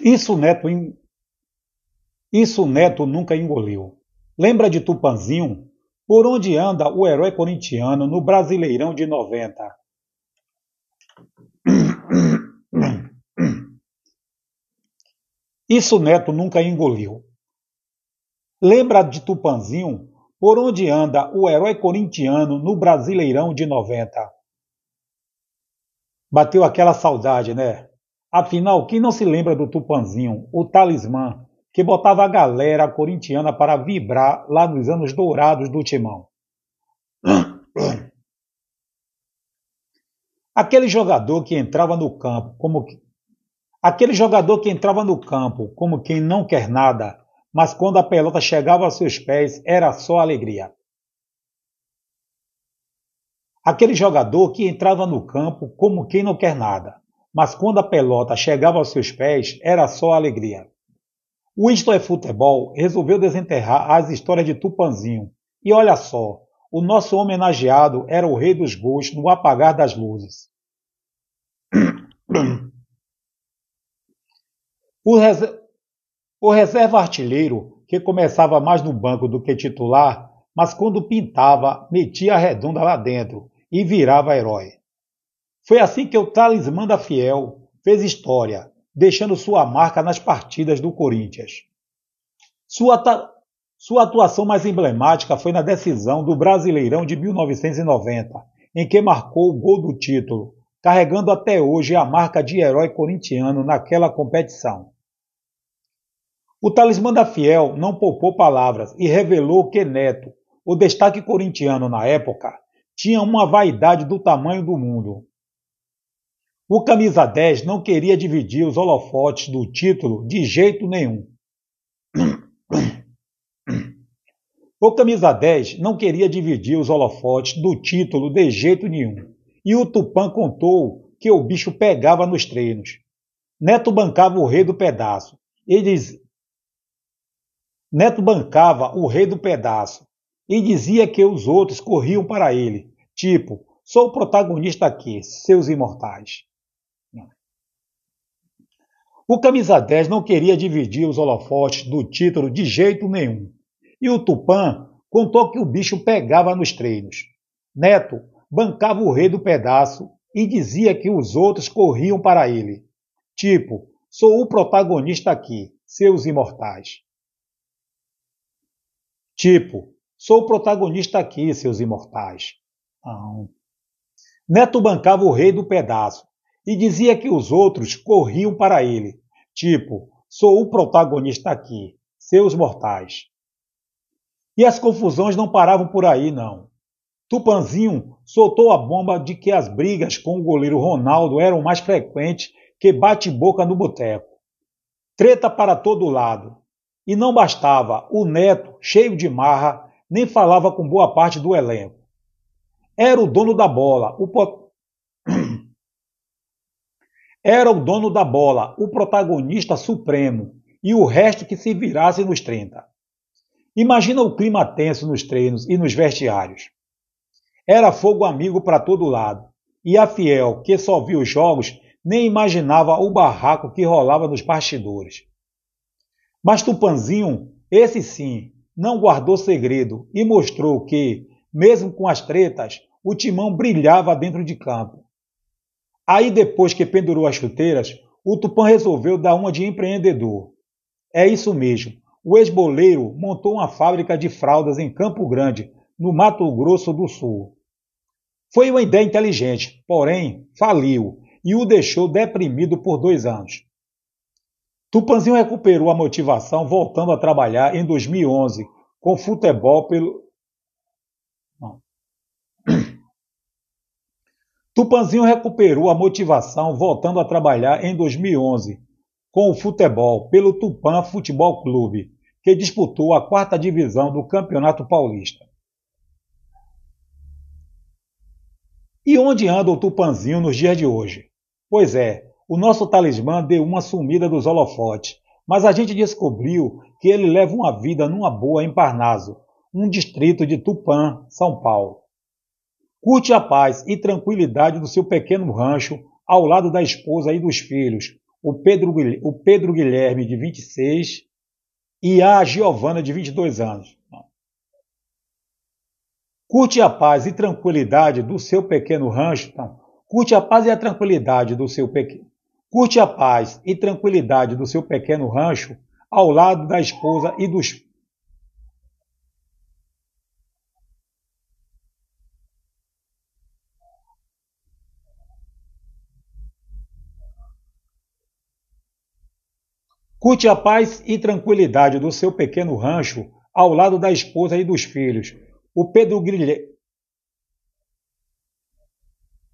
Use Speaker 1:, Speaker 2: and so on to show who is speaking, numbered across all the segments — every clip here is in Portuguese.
Speaker 1: Isso Neto, isso Neto nunca engoliu. Lembra de Tupanzinho? Por onde anda o herói corintiano no Brasileirão de 90? Isso Neto nunca engoliu. Lembra de Tupanzinho? Por onde anda o herói corintiano no Brasileirão de 90? Bateu aquela saudade, né? Afinal, quem não se lembra do Tupanzinho, o talismã, que botava a galera corintiana para vibrar lá nos anos dourados do Timão? Aquele jogador que entrava no campo como que... aquele jogador que entrava no campo como quem não quer nada, mas quando a pelota chegava aos seus pés era só alegria. Aquele jogador que entrava no campo como quem não quer nada, mas quando a pelota chegava aos seus pés, era só alegria. O Isto é Futebol resolveu desenterrar as histórias de Tupanzinho. E olha só, o nosso homenageado era o rei dos gols no apagar das luzes. O, res... o reserva artilheiro, que começava mais no banco do que titular, mas quando pintava, metia a redonda lá dentro e virava herói. Foi assim que o talismã da Fiel fez história, deixando sua marca nas partidas do Corinthians. Sua, sua atuação mais emblemática foi na decisão do Brasileirão de 1990, em que marcou o gol do título, carregando até hoje a marca de herói corintiano naquela competição. O talismã da Fiel não poupou palavras e revelou que Neto, o destaque corintiano na época, tinha uma vaidade do tamanho do mundo. O camisa 10 não queria dividir os holofotes do título de jeito nenhum. O camisa 10 não queria dividir os holofotes do título de jeito nenhum. E o Tupã contou que o bicho pegava nos treinos. Neto bancava o rei do pedaço. E. Neto bancava o rei do pedaço e dizia que os outros corriam para ele, tipo, sou o protagonista aqui, seus imortais. O camisa 10 não queria dividir os holofotes do título de jeito nenhum. E o Tupã contou que o bicho pegava nos treinos. Neto bancava o rei do pedaço e dizia que os outros corriam para ele. Tipo, sou o protagonista aqui, seus imortais. Tipo, sou o protagonista aqui, seus imortais. Ah. Neto bancava o rei do pedaço e dizia que os outros corriam para ele, tipo, sou o protagonista aqui, seus mortais. E as confusões não paravam por aí, não. Tupanzinho soltou a bomba de que as brigas com o goleiro Ronaldo eram mais frequentes que bate-boca no boteco. Treta para todo lado. E não bastava, o neto, cheio de marra, nem falava com boa parte do elenco. Era o dono da bola, o, era o dono da bola, o protagonista supremo, e o resto que se virasse nos 30. Imagina o clima tenso nos treinos e nos vestiários. Era fogo amigo para todo lado, e a Fiel, que só viu os jogos, nem imaginava o barraco que rolava nos bastidores. Mas Tupanzinho, esse sim, não guardou segredo e mostrou que, mesmo com as tretas, o timão brilhava dentro de campo. Aí, depois que pendurou as chuteiras, o Tupã resolveu dar uma de empreendedor. É isso mesmo. O ex-boleiro montou uma fábrica de fraldas em Campo Grande, no Mato Grosso do Sul. Foi uma ideia inteligente, porém faliu e o deixou deprimido por dois anos. Tupanzinho recuperou a motivação voltando a trabalhar em 2011 com futebol pelo, Tupanzinho recuperou a motivação voltando a trabalhar em 2011 com o futebol pelo Tupã Futebol Clube, que disputou a quarta divisão do Campeonato Paulista. E onde anda o Tupanzinho nos dias de hoje? Pois é, o nosso talismã deu uma sumida dos holofotes, mas a gente descobriu que ele leva uma vida numa boa em Parnaso, um distrito de Tupã, São Paulo. Curte a paz e tranquilidade do seu pequeno rancho ao lado da esposa e dos filhos, o Pedro, o Pedro Guilherme, de 26, e a Giovana, de 22 anos. Curte a paz e tranquilidade do seu pequeno rancho. Curte a paz e a tranquilidade do seu pequeno. Curte a paz e tranquilidade do seu pequeno rancho ao lado da esposa e dos Curte a paz e tranquilidade do seu pequeno rancho ao lado da esposa e dos filhos. O Pedro Guilherme.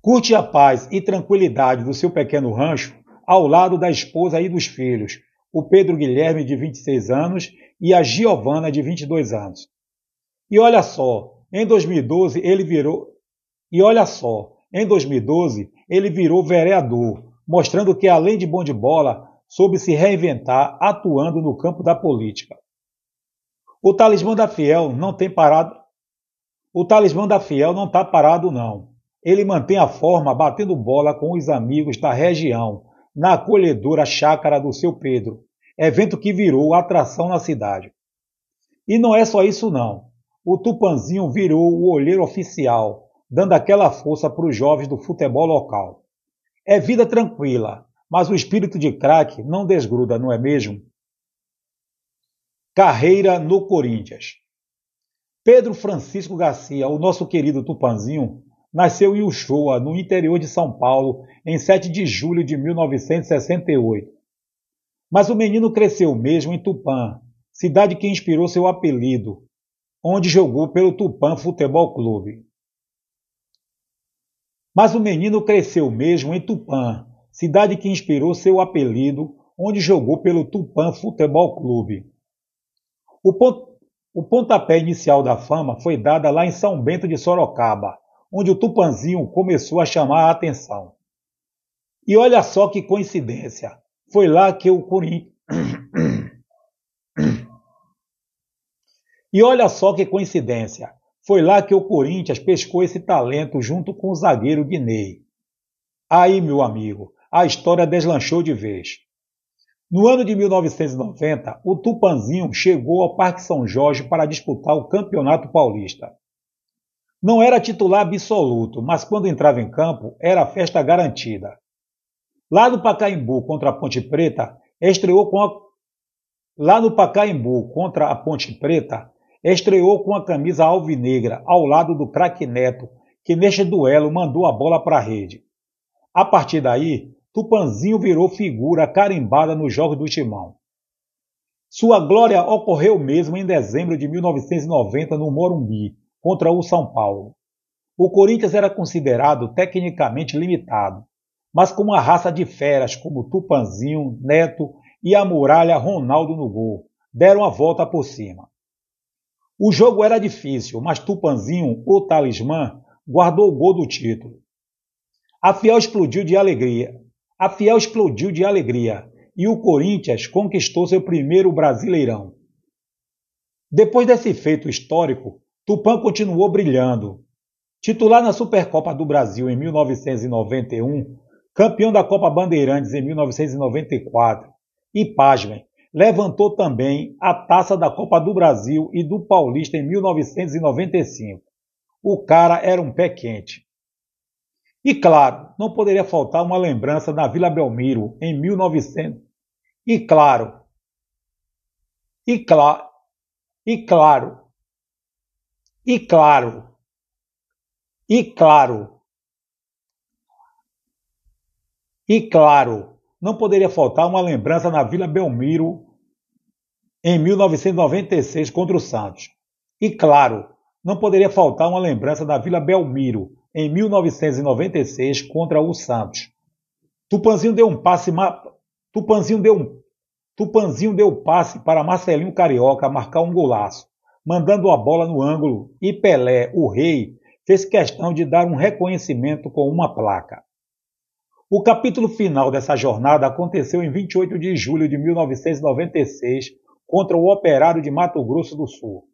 Speaker 1: Curte a paz e tranquilidade do seu pequeno rancho ao lado da esposa e dos filhos. O Pedro Guilherme, de 26 anos, e a Giovana, de 22 anos. E olha só, em 2012 ele virou. E olha só, em 2012 ele virou vereador, mostrando que além de bom de bola, soube se reinventar atuando no campo da política. O talismã da Fiel não tem parado. O talismã da Fiel não está parado, não. Ele mantém a forma batendo bola com os amigos da região, na acolhedora chácara do seu Pedro, evento que virou atração na cidade. E não é só isso, não. O Tupanzinho virou o olheiro oficial, dando aquela força para os jovens do futebol local. É vida tranquila, mas o espírito de craque não desgruda, não é mesmo? Carreira no Corinthians. Pedro Francisco Garcia, o nosso querido Tupanzinho, nasceu em Uchoa, no interior de São Paulo, em 7 de julho de 1968. Mas o menino cresceu mesmo em Tupã, cidade que inspirou seu apelido, onde jogou pelo Tupã Futebol Clube. Mas o menino cresceu mesmo em Tupã, cidade que inspirou seu apelido, onde jogou pelo Tupã Futebol Clube. O, pont o pontapé inicial da fama foi dada lá em São Bento de Sorocaba, onde o Tupanzinho começou a chamar a atenção. E olha só que coincidência, foi lá que o Corinthians. e olha só que coincidência, foi lá que o Corinthians pescou esse talento junto com o zagueiro Guinei. Aí, meu amigo, a história deslanchou de vez. No ano de 1990, o Tupanzinho chegou ao Parque São Jorge para disputar o Campeonato Paulista. Não era titular absoluto, mas quando entrava em campo, era festa garantida. Lá no Pacaembu contra a Ponte Preta, estreou com a... Lá no Pacaembu contra a Ponte Preta, estreou com a camisa alvinegra ao lado do craque Neto, que neste duelo mandou a bola para a rede. A partir daí, Tupanzinho virou figura carimbada nos Jogos do Timão. Sua glória ocorreu mesmo em dezembro de 1990 no Morumbi, contra o São Paulo. O Corinthians era considerado tecnicamente limitado, mas com uma raça de feras como Tupanzinho, Neto e a muralha Ronaldo no gol, deram a volta por cima. O jogo era difícil, mas Tupanzinho, o talismã, guardou o gol do título. A Fiel explodiu de alegria. A Fiel explodiu de alegria e o Corinthians conquistou seu primeiro Brasileirão. Depois desse feito histórico, Tupã continuou brilhando. Titular na Supercopa do Brasil em 1991, campeão da Copa Bandeirantes em 1994 e, pasmem, levantou também a taça da Copa do Brasil e do Paulista em 1995. O cara era um pé quente. E claro, não poderia faltar uma lembrança na Vila Belmiro em 1900. E claro, e claro, e claro, e claro, e claro, e claro, não poderia faltar uma lembrança na Vila Belmiro em 1996 contra o Santos. E claro, não poderia faltar uma lembrança da Vila Belmiro em 1996 contra o Santos. Tupanzinho deu um passe ma... Tupanzinho deu um Tupanzinho deu passe para Marcelinho Carioca marcar um golaço, mandando a bola no ângulo, e Pelé, o rei, fez questão de dar um reconhecimento com uma placa. O capítulo final dessa jornada aconteceu em 28 de julho de 1996 contra o Operário de Mato Grosso do Sul.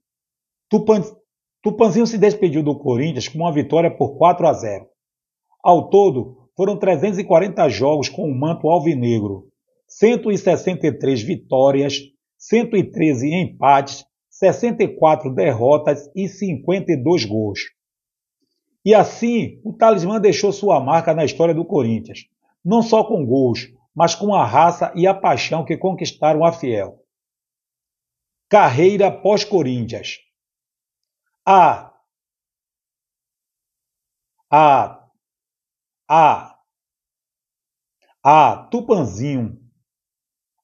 Speaker 1: Tupanzinho se despediu do Corinthians com uma vitória por 4 a 0. Ao todo, foram 340 jogos com o manto alvinegro, 163 vitórias, 113 empates, 64 derrotas e 52 gols. E assim, o talismã deixou sua marca na história do Corinthians, não só com gols, mas com a raça e a paixão que conquistaram a fiel. Carreira pós-Corinthians. A. A. A. A. Tupanzinho.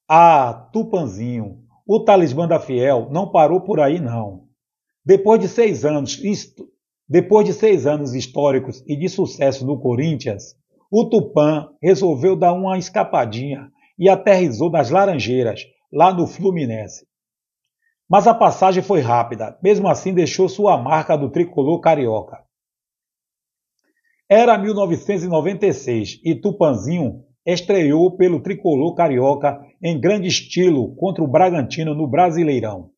Speaker 1: Ah, Tupanzinho, o talismã da Fiel não parou por aí não. Depois de seis anos, depois de seis anos históricos e de sucesso no Corinthians, o Tupã resolveu dar uma escapadinha e aterrizou nas Laranjeiras, lá no Fluminense. Mas a passagem foi rápida, mesmo assim deixou sua marca do tricolor carioca. Era 1996 e Tupanzinho estreou pelo tricolor carioca em grande estilo contra o Bragantino no Brasileirão.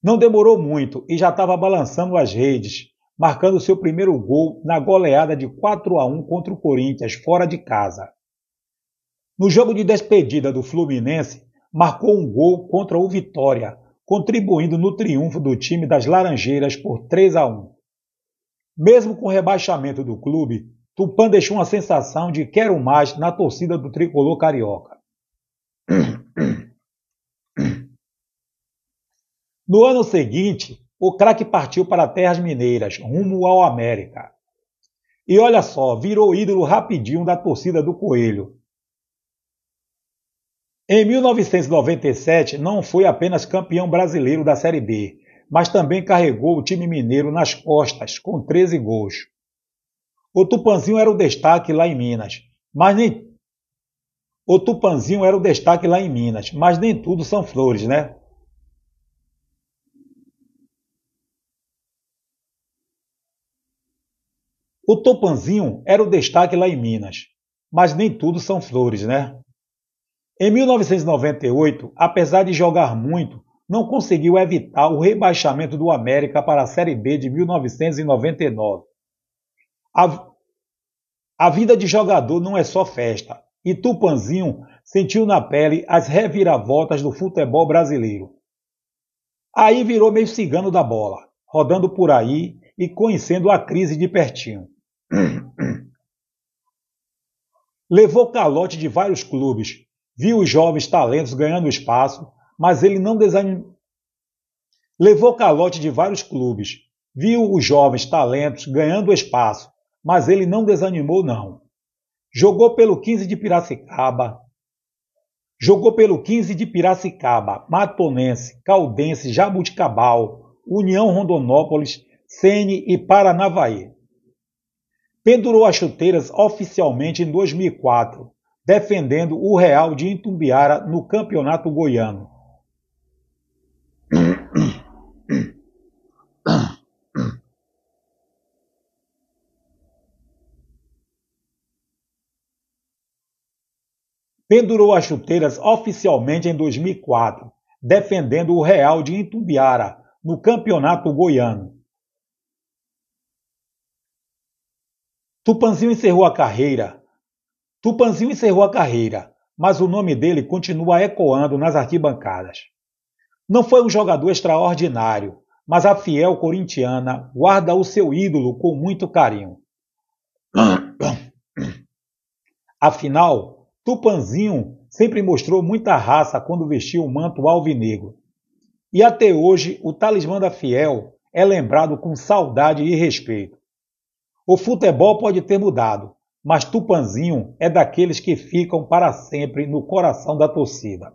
Speaker 1: Não demorou muito e já estava balançando as redes, marcando seu primeiro gol na goleada de 4 a 1 contra o Corinthians fora de casa. No jogo de despedida do Fluminense, marcou um gol contra o Vitória, contribuindo no triunfo do time das Laranjeiras por 3 a 1. Mesmo com o rebaixamento do clube, Tupã deixou uma sensação de quero mais na torcida do tricolor carioca. No ano seguinte, o craque partiu para terras mineiras, rumo ao América. E olha só, virou ídolo rapidinho da torcida do Coelho. Em 1997, não foi apenas campeão brasileiro da Série B, mas também carregou o time mineiro nas costas, com 13 gols. O Tupanzinho era o destaque lá em Minas, mas nem o Tupanzinho era o destaque lá em Minas, mas nem tudo são flores, né? O Tupanzinho era o destaque lá em Minas, mas nem tudo são flores, né? Em 1998, apesar de jogar muito, não conseguiu evitar o rebaixamento do América para a Série B de 1999. A, a vida de jogador não é só festa, e Tupanzinho sentiu na pele as reviravoltas do futebol brasileiro. Aí virou meio cigano da bola, rodando por aí e conhecendo a crise de pertinho. Levou calote de vários clubes, viu os jovens talentos ganhando espaço, mas ele não desanimou. Levou calote de vários clubes, viu os jovens talentos ganhando espaço, mas ele não desanimou não. Jogou pelo 15 de Piracicaba, jogou pelo 15 de Piracicaba, Matonense, Caldense, Jabuticabal, União Rondonópolis, Sene e Paranavaí. Pendurou as chuteiras oficialmente em 2004, defendendo o Real de Itumbiara no Campeonato Goiano. pendurou as chuteiras oficialmente em 2004, defendendo o Real de Itumbiara no Campeonato Goiano. Tupanzinho encerrou a carreira. Tupanzinho encerrou a carreira, mas o nome dele continua ecoando nas arquibancadas. Não foi um jogador extraordinário, mas a fiel corintiana guarda o seu ídolo com muito carinho. Afinal, Tupanzinho sempre mostrou muita raça quando vestiu o manto alvinegro. E até hoje, o talismã da Fiel é lembrado com saudade e respeito. O futebol pode ter mudado, mas Tupanzinho é daqueles que ficam para sempre no coração da torcida.